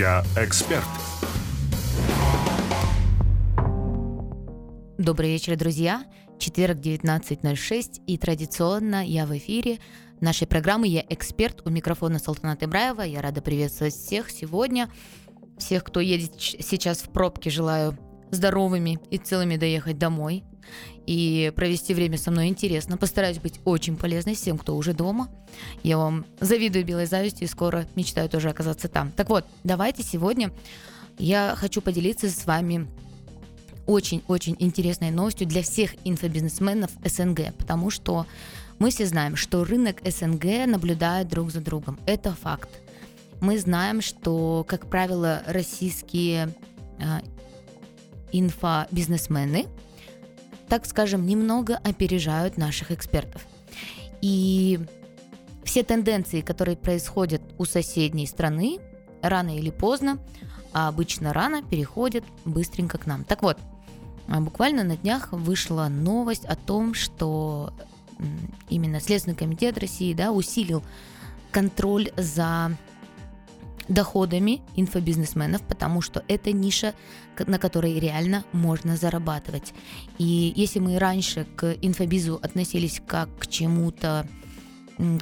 Я эксперт. Добрый вечер, друзья. Четверг, 19.06, и традиционно я в эфире нашей программы «Я эксперт». У микрофона Салтана Ибраева. Я рада приветствовать всех сегодня. Всех, кто едет сейчас в пробке, желаю здоровыми и целыми доехать домой и провести время со мной интересно. Постараюсь быть очень полезной всем, кто уже дома. Я вам завидую белой завистью и скоро мечтаю тоже оказаться там. Так вот, давайте сегодня я хочу поделиться с вами очень-очень интересной новостью для всех инфобизнесменов СНГ, потому что мы все знаем, что рынок СНГ наблюдает друг за другом. Это факт. Мы знаем, что, как правило, российские э, инфобизнесмены, так скажем, немного опережают наших экспертов. И все тенденции, которые происходят у соседней страны, рано или поздно, а обычно рано, переходят быстренько к нам. Так вот, а буквально на днях вышла новость о том, что именно Следственный комитет России да, усилил контроль за доходами инфобизнесменов, потому что это ниша, на которой реально можно зарабатывать. И если мы раньше к инфобизу относились как к чему-то,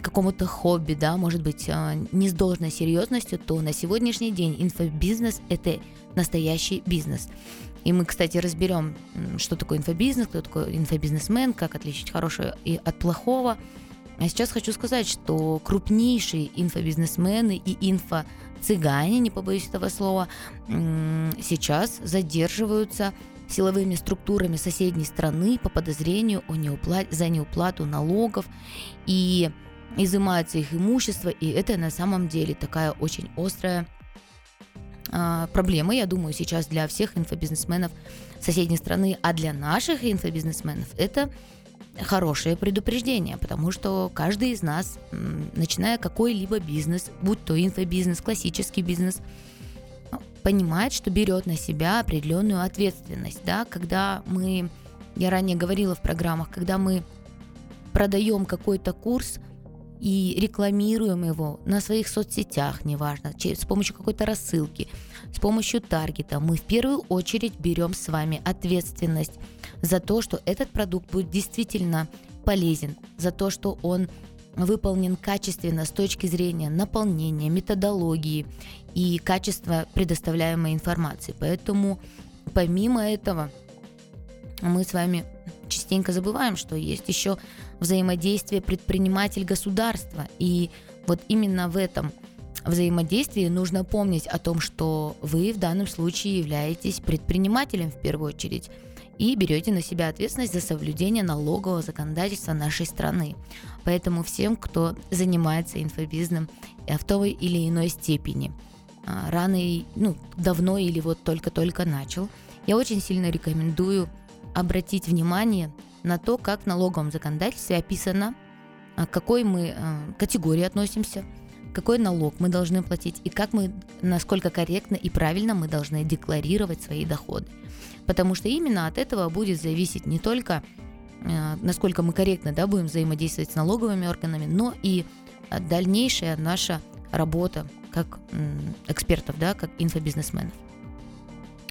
какому-то хобби, да, может быть, а, не с должной серьезностью, то на сегодняшний день инфобизнес – это настоящий бизнес. И мы, кстати, разберем, что такое инфобизнес, кто такой инфобизнесмен, как отличить хорошее и от плохого. А сейчас хочу сказать, что крупнейшие инфобизнесмены и инфо-цыгане, не побоюсь этого слова, сейчас задерживаются силовыми структурами соседней страны по подозрению о неуплат... за неуплату налогов и изымается их имущество, и это на самом деле такая очень острая а, проблемы, я думаю, сейчас для всех инфобизнесменов соседней страны, а для наших инфобизнесменов это хорошее предупреждение, потому что каждый из нас, начиная какой-либо бизнес, будь то инфобизнес, классический бизнес, понимает, что берет на себя определенную ответственность, да, когда мы, я ранее говорила в программах, когда мы продаем какой-то курс, и рекламируем его на своих соцсетях, неважно, с помощью какой-то рассылки, с помощью таргета, мы в первую очередь берем с вами ответственность за то, что этот продукт будет действительно полезен, за то, что он выполнен качественно с точки зрения наполнения, методологии и качества предоставляемой информации. Поэтому помимо этого мы с вами частенько забываем, что есть еще взаимодействие предприниматель-государства. И вот именно в этом взаимодействии нужно помнить о том, что вы в данном случае являетесь предпринимателем в первую очередь и берете на себя ответственность за соблюдение налогового законодательства нашей страны. Поэтому всем, кто занимается инфобизнесом в той или иной степени, а, рано, ну, давно или вот только-только начал, я очень сильно рекомендую обратить внимание на то, как в налоговом законодательстве описано, а, к какой мы а, категории относимся, какой налог мы должны платить и как мы, насколько корректно и правильно мы должны декларировать свои доходы. Потому что именно от этого будет зависеть не только а, насколько мы корректно да, будем взаимодействовать с налоговыми органами, но и дальнейшая наша работа как экспертов, да, как инфобизнесменов.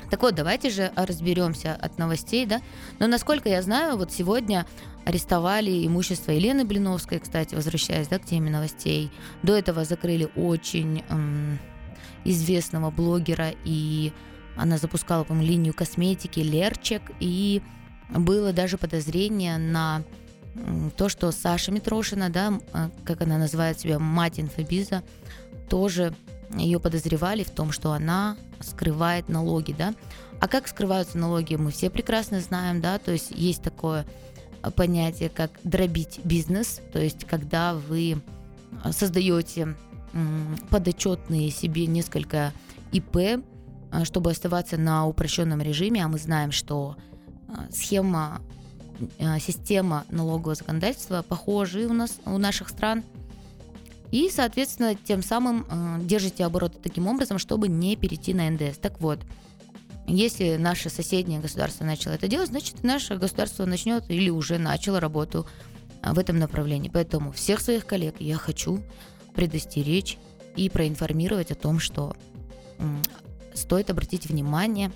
Так вот, давайте же разберемся от новостей, да. Но насколько я знаю, вот сегодня арестовали имущество Елены Блиновской, кстати, возвращаясь да, к теме новостей. До этого закрыли очень эм, известного блогера, и она запускала, по линию косметики Лерчик, и было даже подозрение на то, что Саша Митрошина, да, э, как она называет себя, мать инфобиза, тоже ее подозревали в том, что она скрывает налоги, да. А как скрываются налоги, мы все прекрасно знаем, да, то есть есть такое понятие, как дробить бизнес, то есть когда вы создаете подотчетные себе несколько ИП, а, чтобы оставаться на упрощенном режиме, а мы знаем, что схема, система налогового законодательства похожи у нас у наших стран – и, соответственно, тем самым э, держите обороты таким образом, чтобы не перейти на НДС. Так вот, если наше соседнее государство начало это делать, значит, наше государство начнет или уже начало работу э, в этом направлении. Поэтому всех своих коллег я хочу предостеречь и проинформировать о том, что стоит обратить внимание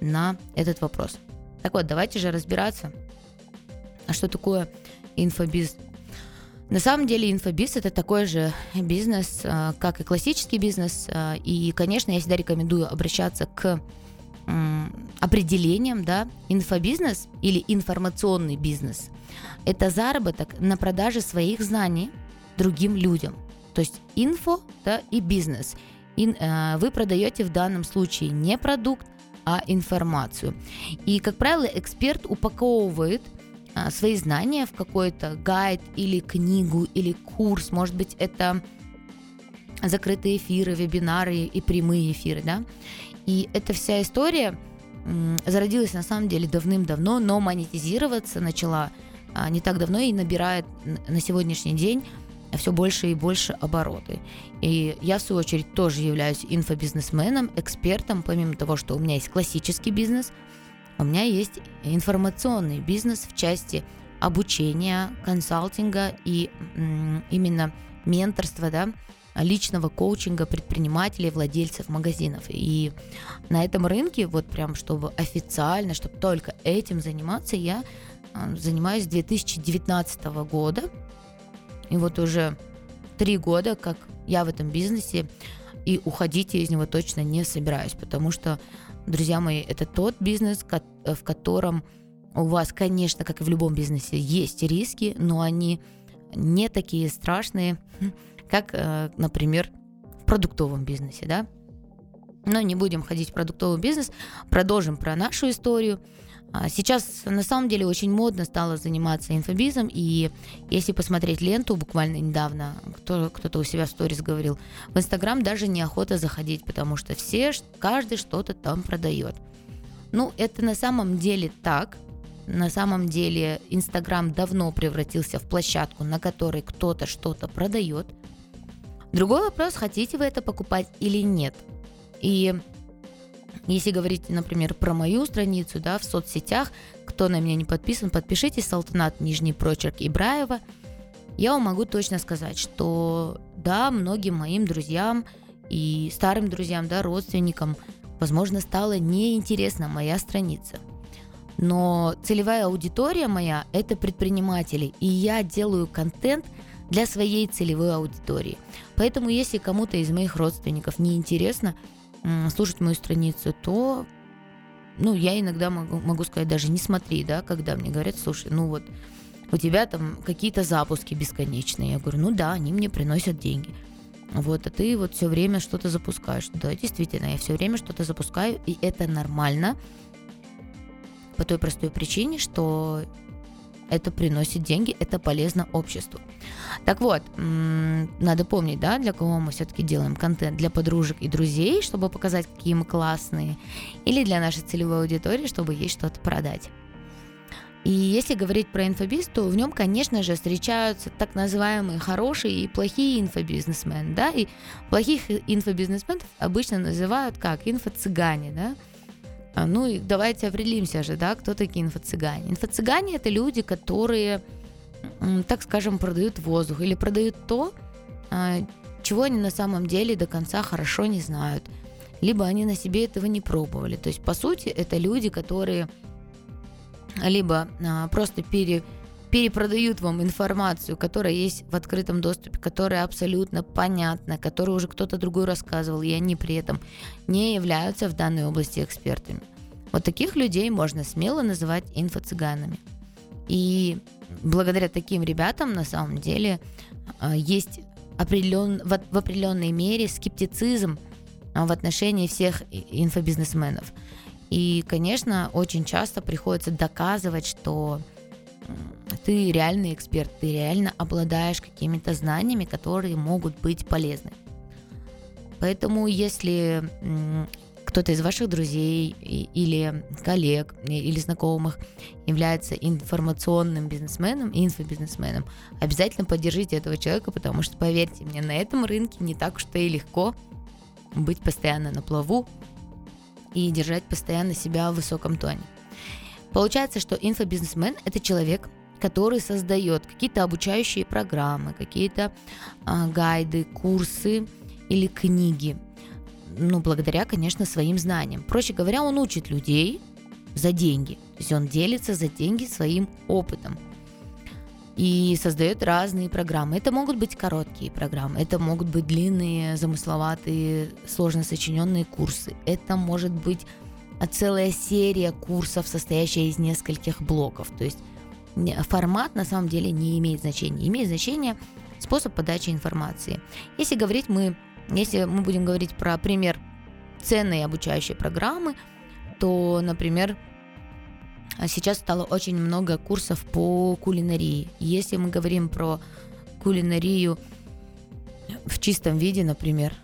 на этот вопрос. Так вот, давайте же разбираться, а что такое инфобиз. На самом деле инфобиз это такой же бизнес, а, как и классический бизнес. А, и, конечно, я всегда рекомендую обращаться к определениям, да, инфобизнес или информационный бизнес – это заработок на продаже своих знаний другим людям. То есть инфо да, и бизнес. Ин, э, вы продаете в данном случае не продукт, а информацию. И, как правило, эксперт упаковывает свои знания в какой-то гайд или книгу или курс. Может быть, это закрытые эфиры, вебинары и прямые эфиры, да. И эта вся история зародилась на самом деле давным-давно, но монетизироваться начала а, не так давно и набирает на сегодняшний день все больше и больше обороты. И я, в свою очередь, тоже являюсь инфобизнесменом, экспертом, помимо того, что у меня есть классический бизнес – у меня есть информационный бизнес в части обучения, консалтинга и именно менторства, да, личного коучинга предпринимателей, владельцев магазинов. И на этом рынке, вот прям чтобы официально, чтобы только этим заниматься, я а, занимаюсь с 2019 года. И вот уже три года, как я в этом бизнесе, и уходить я из него точно не собираюсь, потому что друзья мои, это тот бизнес, в котором у вас, конечно, как и в любом бизнесе, есть риски, но они не такие страшные, как, э, например, в продуктовом бизнесе, да. Но не будем ходить в продуктовый бизнес, продолжим про нашу историю. А сейчас на самом деле очень модно стало заниматься инфобизом, и если посмотреть ленту буквально недавно, кто, кто-то у себя в сторис говорил, в Инстаграм даже неохота заходить, потому что все, каждый что-то там продает. Ну, это на самом деле так. На самом деле Инстаграм давно превратился в площадку, на которой кто-то что-то продает. Другой вопрос, хотите вы это покупать или нет. И если говорить, например, про мою страницу, да, в соцсетях, кто на меня не подписан, подпишитесь, Салтанат, Нижний Прочерк Ибраева. Я вам могу точно сказать, что да, многим моим друзьям и старым друзьям, да, родственникам, возможно, стала неинтересна моя страница. Но целевая аудитория моя – это предприниматели, и я делаю контент для своей целевой аудитории. Поэтому, если кому-то из моих родственников не интересно – слушать мою страницу, то ну, я иногда могу, могу сказать, даже не смотри, да, когда мне говорят, слушай, ну вот, у тебя там какие-то запуски бесконечные. Я говорю, ну да, они мне приносят деньги. Вот, а ты вот все время что-то запускаешь. Да, действительно, я все время что-то запускаю, и это нормально. По той простой причине, что это приносит деньги, это полезно обществу. Так вот, надо помнить, да, для кого мы все-таки делаем контент, для подружек и друзей, чтобы показать, какие мы классные, или для нашей целевой аудитории, чтобы ей что-то продать. И если говорить про инфобиз, то в нем, конечно же, встречаются так называемые хорошие и плохие инфобизнесмены, да, и плохих инфобизнесменов обычно называют как инфо-цыгане, да, ну и давайте определимся же, да, кто такие инфо-цыгане. Инфо-цыгане это люди, которые, так скажем, продают воздух или продают то, а, чего они на самом деле до конца хорошо не знают. Либо они на себе этого не пробовали. То есть, по сути, это люди, которые либо а, просто пере, перепродают вам информацию, которая есть в открытом доступе, которая абсолютно понятна, которую уже кто-то другой рассказывал, и они при этом не являются в данной области экспертами. Вот таких людей можно смело называть инфо-цыганами. И благодаря таким ребятам на самом деле а, есть определен, в, в определенной мере скептицизм а, в отношении всех инфобизнесменов. И, конечно, очень часто приходится доказывать, что ты реальный эксперт, ты реально обладаешь какими-то знаниями, которые могут быть полезны. Поэтому, если кто-то из ваших друзей или коллег или знакомых является информационным бизнесменом, инфобизнесменом, обязательно поддержите этого человека, потому что, поверьте мне, на этом рынке не так уж и легко быть постоянно на плаву и держать постоянно себя в высоком тоне. Получается, что инфобизнесмен – это человек, который создает какие-то обучающие программы, какие-то а, гайды, курсы или книги ну, благодаря, конечно, своим знаниям. Проще говоря, он учит людей за деньги. То есть он делится за деньги своим опытом и создает разные программы. Это могут быть короткие программы, это могут быть длинные, замысловатые, сложно сочиненные курсы. Это может быть целая серия курсов, состоящая из нескольких блоков. То есть формат на самом деле не имеет значения. Имеет значение способ подачи информации. Если говорить мы, если мы будем говорить про пример ценной обучающей программы, то, например, а сейчас стало очень много курсов по кулинарии. Если мы говорим про кулинарию в чистом виде, например,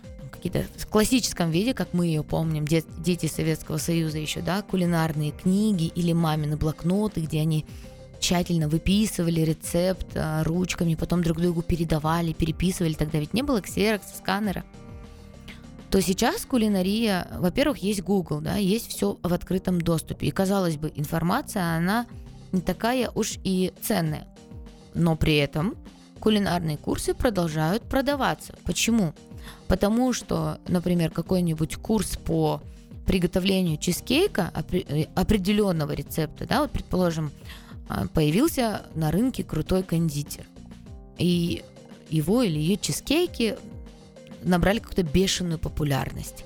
какие-то в классическом виде, как мы ее помним, дет, дети Советского Союза еще, да, кулинарные книги или мамины блокноты, где они тщательно выписывали рецепт а, ручками, потом друг другу передавали, переписывали, тогда ведь не было ксерокса, сканера то сейчас кулинария, во-первых, есть Google, да, есть все в открытом доступе. И, казалось бы, информация, она не такая уж и ценная. Но при этом кулинарные курсы продолжают продаваться. Почему? Потому что, например, какой-нибудь курс по приготовлению чизкейка э, определенного рецепта, да, вот, предположим, а, появился на рынке крутой кондитер. И его или ее чизкейки набрали какую-то бешеную популярность.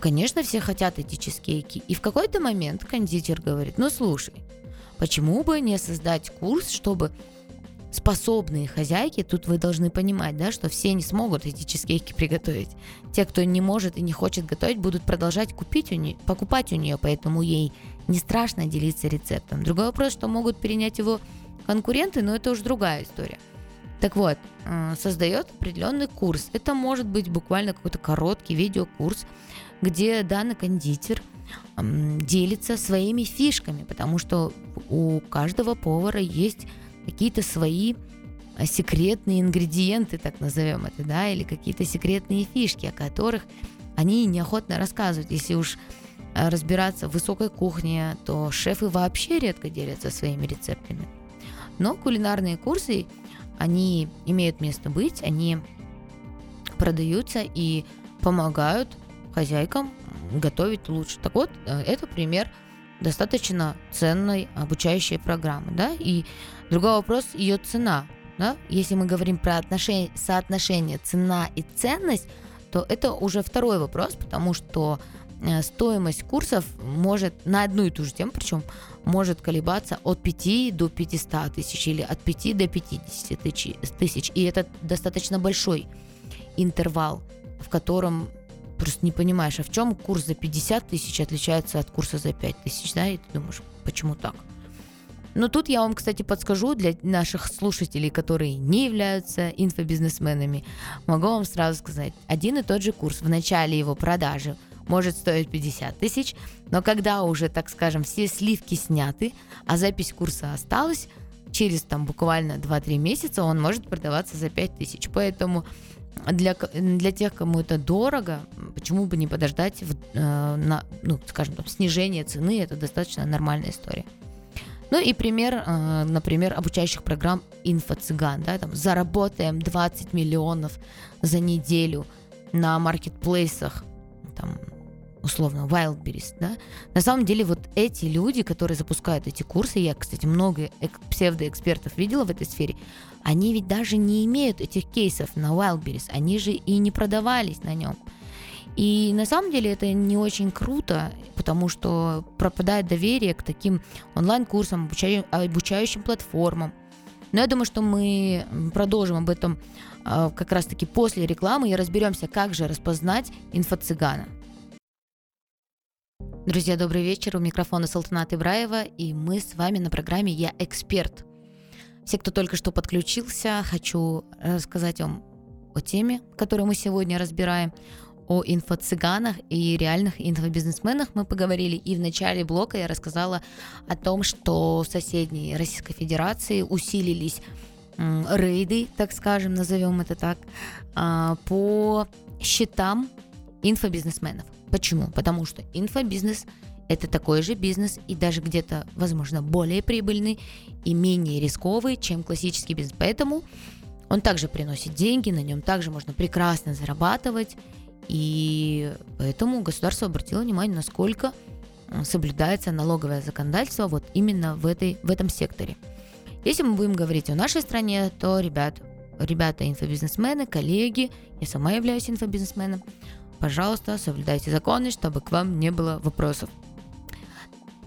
Конечно, все хотят эти чизкейки. И в какой-то момент кондитер говорит, ну слушай, почему бы не создать курс, чтобы способные хозяйки, тут вы должны понимать, да, что все не смогут эти чизкейки приготовить. Те, кто не может и не хочет готовить, будут продолжать купить у нее, покупать у нее, поэтому ей не страшно делиться рецептом. Другой вопрос, что могут перенять его конкуренты, но это уже другая история. Так вот, э, создает определенный курс. Это может быть буквально какой-то короткий видеокурс, где данный кондитер делится своими фишками, потому что у каждого повара есть какие-то свои э, секретные ингредиенты, так назовем это, да, или какие-то секретные фишки, о которых они неохотно рассказывают. Если уж э, разбираться в высокой кухне, то шефы вообще редко делятся своими рецептами. Но кулинарные курсы они имеют место быть, они продаются и помогают хозяйкам готовить лучше. Так вот, э, это пример достаточно ценной обучающей программы, да, и другой вопрос ее цена, да, если мы говорим про отношение, соотношение цена и ценность, то это уже второй вопрос, потому что Э, стоимость курсов может на одну и ту же тему, причем может колебаться от 5 до 500 тысяч или от 5 до 50 тысяч. И это достаточно большой интервал, в котором просто не понимаешь, а в чем курс за 50 тысяч отличается от курса за 5 тысяч, да, и ты думаешь, почему так? Но тут я вам, кстати, подскажу для наших слушателей, которые не являются инфобизнесменами, могу вам сразу сказать, один и тот же курс в начале его продажи – может стоить 50 тысяч, но когда уже, так скажем, все сливки сняты, а запись курса осталась, через там буквально 2-3 месяца он может продаваться за 5 тысяч. Поэтому для, для тех, кому это дорого, почему бы не подождать в, э, на, ну, скажем, там, снижение цены, это достаточно нормальная история. Ну и пример, э, например, обучающих программ «Инфо-цыган». Да, там, заработаем 20 миллионов за неделю на маркетплейсах, там, условно, Wildberries, да, на самом деле вот эти люди, которые запускают эти курсы, я, кстати, много псевдоэкспертов видела в этой сфере, они ведь даже не имеют этих кейсов на Wildberries, они же и не продавались на нем. И на самом деле это не очень круто, потому что пропадает доверие к таким онлайн-курсам, обучающим, платформам. Но я думаю, что мы продолжим об этом а, как раз-таки после рекламы и разберемся, как же распознать инфо-цыгана. Друзья, добрый вечер. У микрофона Салтанат Ибраева, и мы с вами на программе «Я эксперт». Все, кто только что подключился, хочу рассказать вам о теме, которую мы сегодня разбираем, о инфо-цыганах и реальных инфобизнесменах мы поговорили. И в начале блока я рассказала о том, что в соседней Российской Федерации усилились рейды, так скажем, назовем это так, а, по счетам инфобизнесменов. Почему? Потому что инфобизнес – это такой же бизнес и даже где-то, возможно, более прибыльный и менее рисковый, чем классический бизнес. Поэтому он также приносит деньги, на нем также можно прекрасно зарабатывать. И поэтому государство обратило внимание, насколько соблюдается налоговое законодательство вот именно в, этой, в этом секторе. Если мы будем говорить о нашей стране, то, ребят, ребята инфобизнесмены, коллеги, я сама являюсь инфобизнесменом, пожалуйста, соблюдайте законы, чтобы к вам не было вопросов.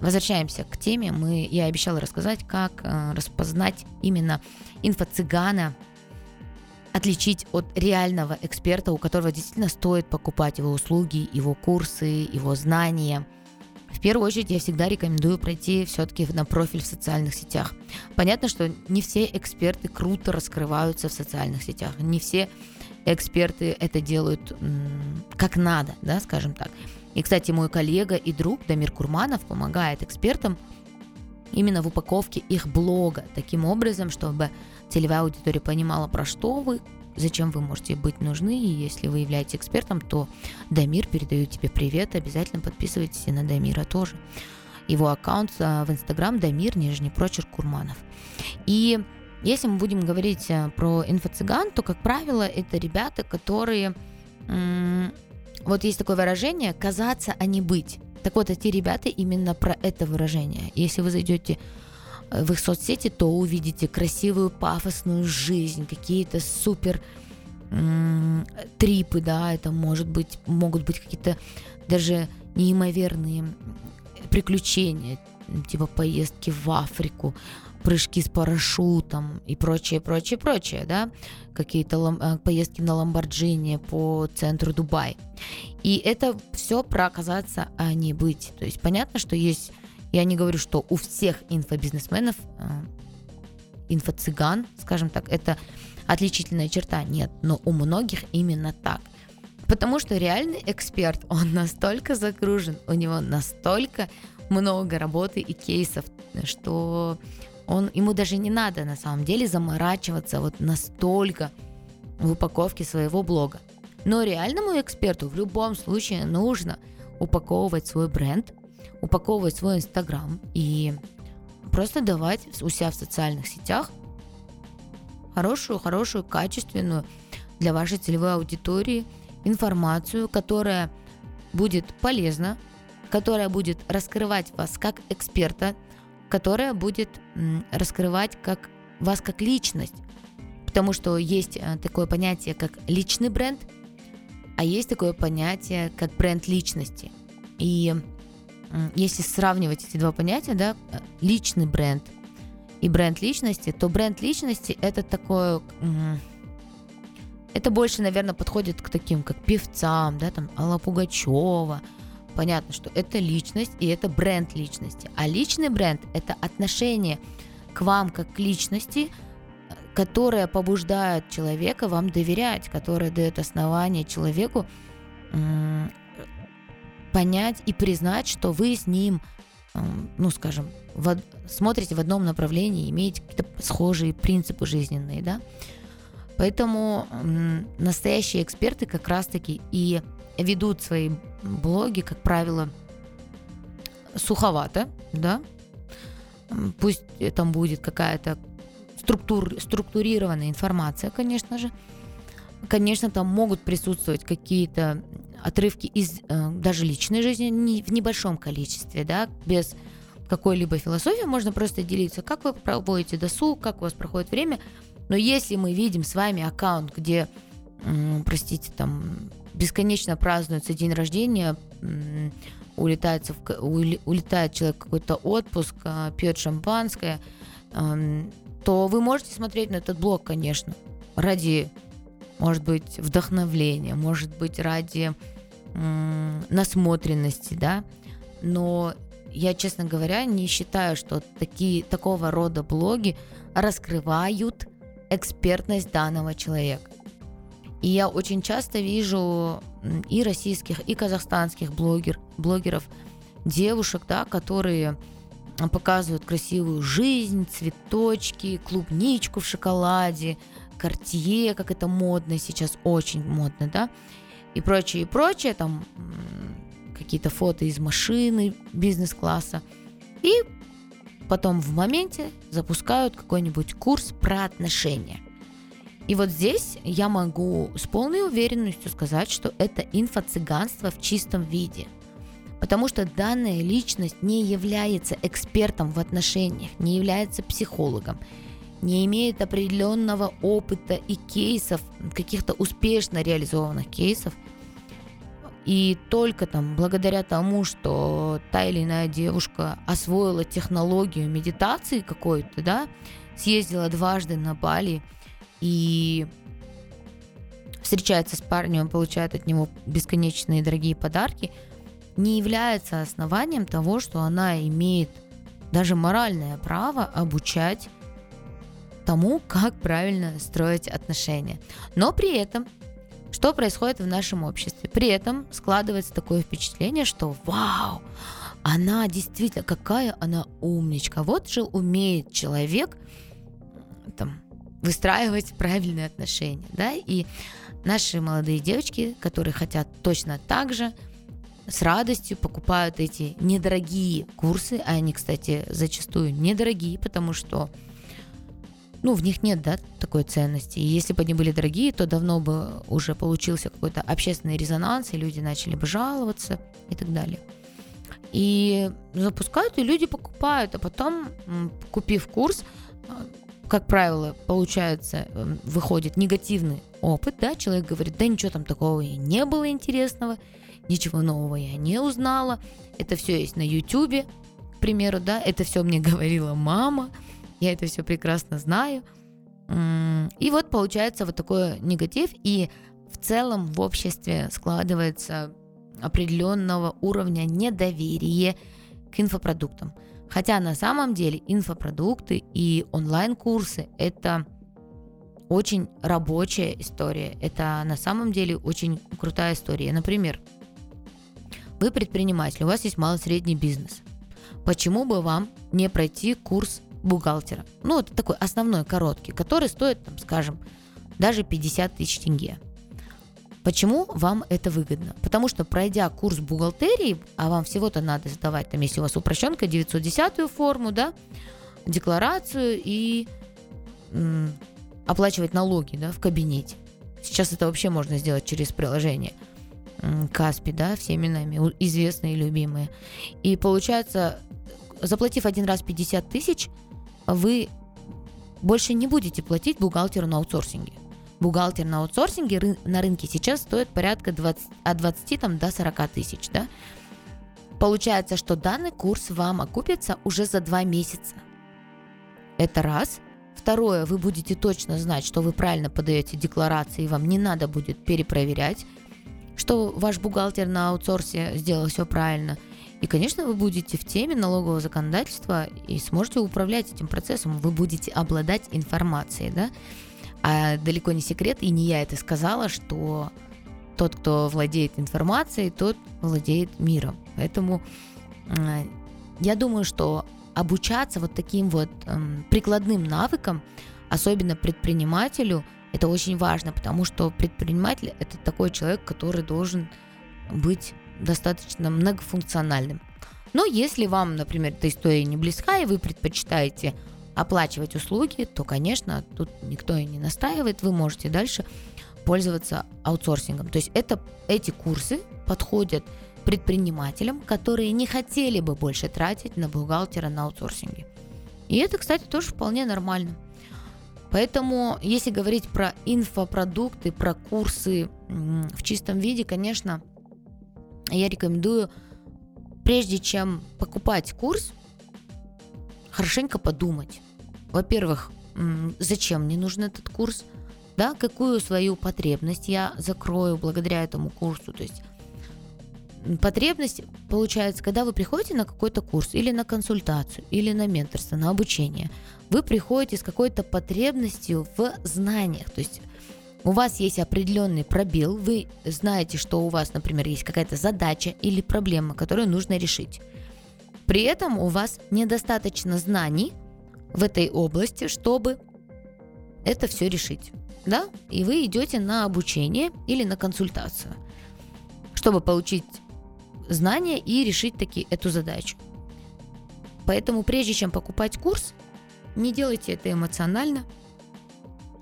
Возвращаемся к теме. Мы, я обещала рассказать, как э, распознать именно инфо-цыгана, отличить от реального эксперта, у которого действительно стоит покупать его услуги, его курсы, его знания – в первую очередь я всегда рекомендую пройти все-таки на профиль в социальных сетях. Понятно, что не все эксперты круто раскрываются в социальных сетях, не все эксперты это делают как надо, да, скажем так. И, кстати, мой коллега и друг Дамир Курманов помогает экспертам именно в упаковке их блога, таким образом, чтобы целевая аудитория понимала, про что вы, зачем вы можете быть нужны, и если вы являетесь экспертом, то Дамир передает тебе привет, обязательно подписывайтесь и на Дамира тоже. Его аккаунт а, в Инстаграм Дамир, нижний прочерк Курманов. И если мы будем говорить а, про инфо-цыган, то, как правило, это ребята, которые... Вот есть такое выражение «казаться, а не быть». Так вот, эти ребята именно про это выражение. Если вы зайдете в их соцсети, то увидите красивую пафосную жизнь, какие-то супер трипы, да, это может быть, могут быть какие-то даже неимоверные приключения, типа поездки в Африку, прыжки с парашютом и прочее, прочее, прочее, да, какие-то лам- э, поездки на Ламборджини по центру Дубай. И это все про оказаться, а не быть. То есть понятно, что есть я не говорю, что у всех инфобизнесменов э, инфо-цыган, скажем так, это отличительная черта. Нет, но у многих именно так. Потому что реальный эксперт, он настолько загружен, у него настолько много работы и кейсов, что он, ему даже не надо на самом деле заморачиваться вот настолько в упаковке своего блога. Но реальному эксперту в любом случае нужно упаковывать свой бренд, упаковывать свой Инстаграм и просто давать у себя в социальных сетях хорошую, хорошую, качественную для вашей целевой аудитории информацию, которая будет полезна, которая будет раскрывать вас как эксперта, которая будет раскрывать как вас как личность. Потому что есть э, такое понятие, как личный бренд, а есть такое понятие, как бренд личности. И если сравнивать эти два понятия, да, личный бренд и бренд личности, то бренд личности это такое, это больше, наверное, подходит к таким, как певцам, да, там, Алла Пугачева. Понятно, что это личность и это бренд личности. А личный бренд – это отношение к вам как к личности, которое побуждает человека вам доверять, которое дает основание человеку понять и признать, что вы с ним, ну, скажем, в, смотрите в одном направлении, имеете какие-то схожие принципы жизненные, да. Поэтому настоящие эксперты как раз-таки и ведут свои блоги, как правило, суховато, да. Пусть там будет какая-то структур, структурированная информация, конечно же. Конечно, там могут присутствовать какие-то отрывки из э, даже личной жизни не, в небольшом количестве, да, без какой-либо философии, можно просто делиться, как вы проводите досуг, как у вас проходит время. Но если мы видим с вами аккаунт, где, э, простите, там бесконечно празднуется день рождения, улетает, улетает человек в какой-то отпуск, э, пьет шампанское, то вы можете смотреть на этот блог, конечно, ради может быть, вдохновления, может быть, ради насмотренности, да, но я, честно говоря, не считаю, что такие, такого рода блоги раскрывают экспертность данного человека. И я очень часто вижу и российских, и казахстанских блогер, блогеров, девушек, да, которые показывают красивую жизнь, цветочки, клубничку в шоколаде, Cartier, как это модно сейчас, очень модно, да, и прочее, и прочее, там какие-то фото из машины бизнес-класса. И потом в моменте запускают какой-нибудь курс про отношения. И вот здесь я могу с полной уверенностью сказать, что это инфо-цыганство в чистом виде. Потому что данная личность не является экспертом в отношениях, не является психологом, не имеет определенного опыта и кейсов, каких-то успешно реализованных кейсов. И только там благодаря тому, что та или иная девушка освоила технологию медитации какой-то, да, съездила дважды на Бали – и встречается с парнем, получает от него бесконечные дорогие подарки, не является основанием того, что она имеет даже моральное право обучать тому, как правильно строить отношения. Но при этом, что происходит в нашем обществе? При этом складывается такое впечатление, что вау, она действительно, какая она умничка. Вот же умеет человек там, выстраивать правильные отношения, да, и наши молодые девочки, которые хотят точно так же, с радостью покупают эти недорогие курсы, а они, кстати, зачастую недорогие, потому что ну, в них нет, да, такой ценности. И если бы они были дорогие, то давно бы уже получился какой-то общественный резонанс, и люди начали бы жаловаться и так далее. И запускают, и люди покупают, а потом, купив курс, как правило, получается, эм, выходит негативный опыт, да, человек говорит, да ничего там такого и не было интересного, ничего нового я не узнала, это все есть на ютюбе, к примеру, да, это все мне говорила мама, я это все прекрасно знаю. И вот получается вот такой негатив, и в целом в обществе складывается определенного уровня недоверия к инфопродуктам. Хотя на самом деле инфопродукты и онлайн-курсы – это очень рабочая история. Это на самом деле очень крутая история. Например, вы предприниматель, у вас есть малый-средний бизнес. Почему бы вам не пройти курс бухгалтера? Ну, это такой основной, короткий, который стоит, там, скажем, даже 50 тысяч тенге. Почему вам это выгодно? Потому что пройдя курс бухгалтерии, а вам всего-то надо сдавать, там, если у вас упрощенка, 910 форму, да, декларацию и м, оплачивать налоги, да, в кабинете. Сейчас это вообще можно сделать через приложение. Каспи, да, всеми нами известные и любимые. И получается, заплатив один раз 50 тысяч, вы больше не будете платить бухгалтеру на аутсорсинге бухгалтер на аутсорсинге ры- на рынке сейчас стоит порядка 20, от 20 там, до 40 тысяч. Да? Получается, что данный курс вам окупится уже за два месяца. Это раз. Второе, вы будете точно знать, что вы правильно подаете декларации, и вам не надо будет перепроверять, что ваш бухгалтер на аутсорсе сделал все правильно. И, конечно, вы будете в теме налогового законодательства и сможете управлять этим процессом. Вы будете обладать информацией, да? А далеко не секрет, и не я это сказала, что тот, кто владеет информацией, тот владеет миром. Поэтому я думаю, что обучаться вот таким вот э, прикладным навыкам, особенно предпринимателю, это очень важно, потому что предприниматель это такой человек, который должен быть достаточно многофункциональным. Но если вам, например, эта история не близка, и вы предпочитаете оплачивать услуги, то, конечно, тут никто и не настаивает, вы можете дальше пользоваться аутсорсингом. То есть это, эти курсы подходят предпринимателям, которые не хотели бы больше тратить на бухгалтера на аутсорсинге. И это, кстати, тоже вполне нормально. Поэтому, если говорить про инфопродукты, про курсы в чистом виде, конечно, я рекомендую, прежде чем покупать курс, хорошенько подумать. Во-первых, зачем мне нужен этот курс? Да, какую свою потребность я закрою благодаря этому курсу? То есть потребность получается, когда вы приходите на какой-то курс или на консультацию, или на менторство, на обучение, вы приходите с какой-то потребностью в знаниях. То есть у вас есть определенный пробел, вы знаете, что у вас, например, есть какая-то задача или проблема, которую нужно решить. При этом у вас недостаточно знаний в этой области, чтобы это все решить. Да? И вы идете на обучение или на консультацию, чтобы получить знания и решить таки эту задачу. Поэтому прежде чем покупать курс, не делайте это эмоционально,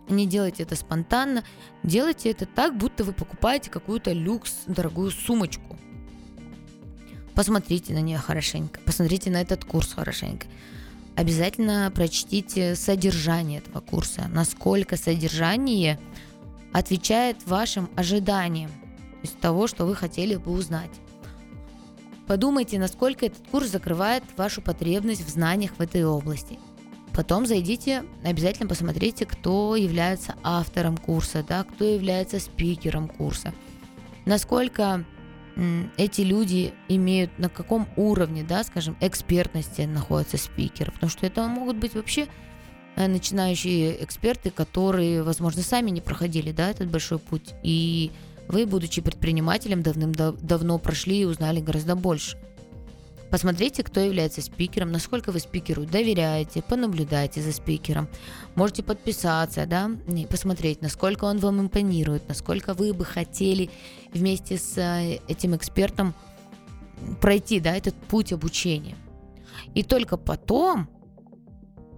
не делайте это спонтанно, делайте это так, будто вы покупаете какую-то люкс, дорогую сумочку. Посмотрите на нее хорошенько, посмотрите на этот курс хорошенько. Обязательно прочтите содержание этого курса, насколько содержание отвечает вашим ожиданиям, есть того, что вы хотели бы узнать. Подумайте, насколько этот курс закрывает вашу потребность в знаниях в этой области. Потом зайдите, обязательно посмотрите, кто является автором курса, да, кто является спикером курса. Насколько эти люди имеют, на каком уровне, да, скажем, экспертности находятся спикеры. Потому что это могут быть вообще э, начинающие эксперты, которые, возможно, сами не проходили, да, этот большой путь. И вы, будучи предпринимателем, давным-давно прошли и узнали гораздо больше. Посмотрите, кто является спикером, насколько вы спикеру доверяете, понаблюдайте за спикером. Можете подписаться, да, и посмотреть, насколько он вам импонирует, насколько вы бы хотели вместе с э, этим экспертом пройти, да, этот путь обучения. И только потом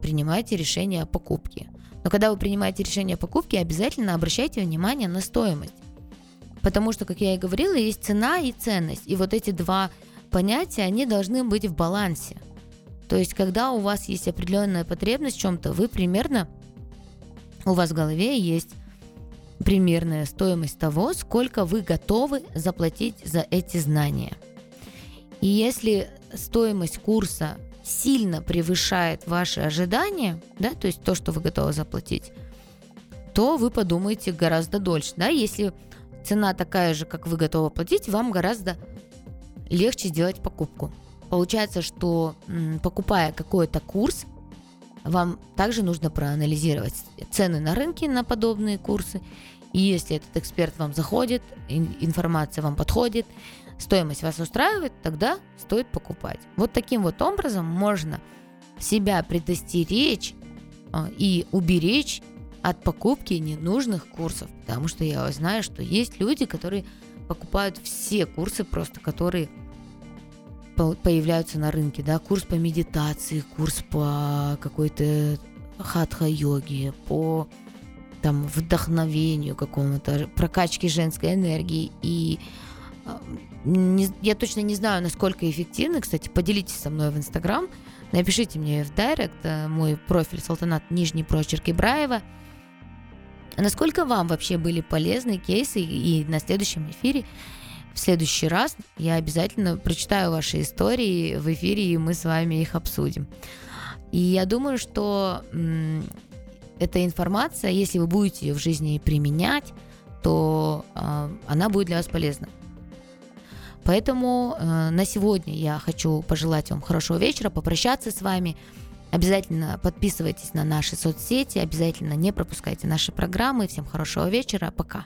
принимайте решение о покупке. Но когда вы принимаете решение о покупке, обязательно обращайте внимание на стоимость. Потому что, как я и говорила, есть цена и ценность. И вот эти два понятия, они должны быть в балансе. То есть, когда у вас есть определенная потребность в чем-то, вы примерно, у вас в голове есть примерная стоимость того, сколько вы готовы заплатить за эти знания. И если стоимость курса сильно превышает ваши ожидания, да, то есть то, что вы готовы заплатить, то вы подумаете гораздо дольше. Да? Если цена такая же, как вы готовы платить, вам гораздо легче сделать покупку. Получается, что покупая какой-то курс, вам также нужно проанализировать цены на рынке на подобные курсы. И если этот эксперт вам заходит, информация вам подходит, стоимость вас устраивает, тогда стоит покупать. Вот таким вот образом можно себя предостеречь а, и уберечь от покупки ненужных курсов. Потому что я знаю, что есть люди, которые покупают все курсы просто, которые появляются на рынке, да, курс по медитации, курс по какой-то хатха-йоге, по там вдохновению какому-то, прокачке женской энергии. И а, не, я точно не знаю, насколько эффективно. Кстати, поделитесь со мной в Инстаграм, напишите мне в директ, э, мой профиль Салтанат Нижний прочерк Ибраева – а насколько вам вообще были полезны кейсы и на следующем эфире в следующий раз я обязательно прочитаю ваши истории в эфире, и мы с вами их обсудим. И я думаю, что м, эта информация, если вы будете ее в жизни применять, то э, она будет для вас полезна. Поэтому э, на сегодня я хочу пожелать вам хорошего вечера, попрощаться с вами. Обязательно подписывайтесь на наши соцсети, обязательно не пропускайте наши программы. Всем хорошего вечера, пока.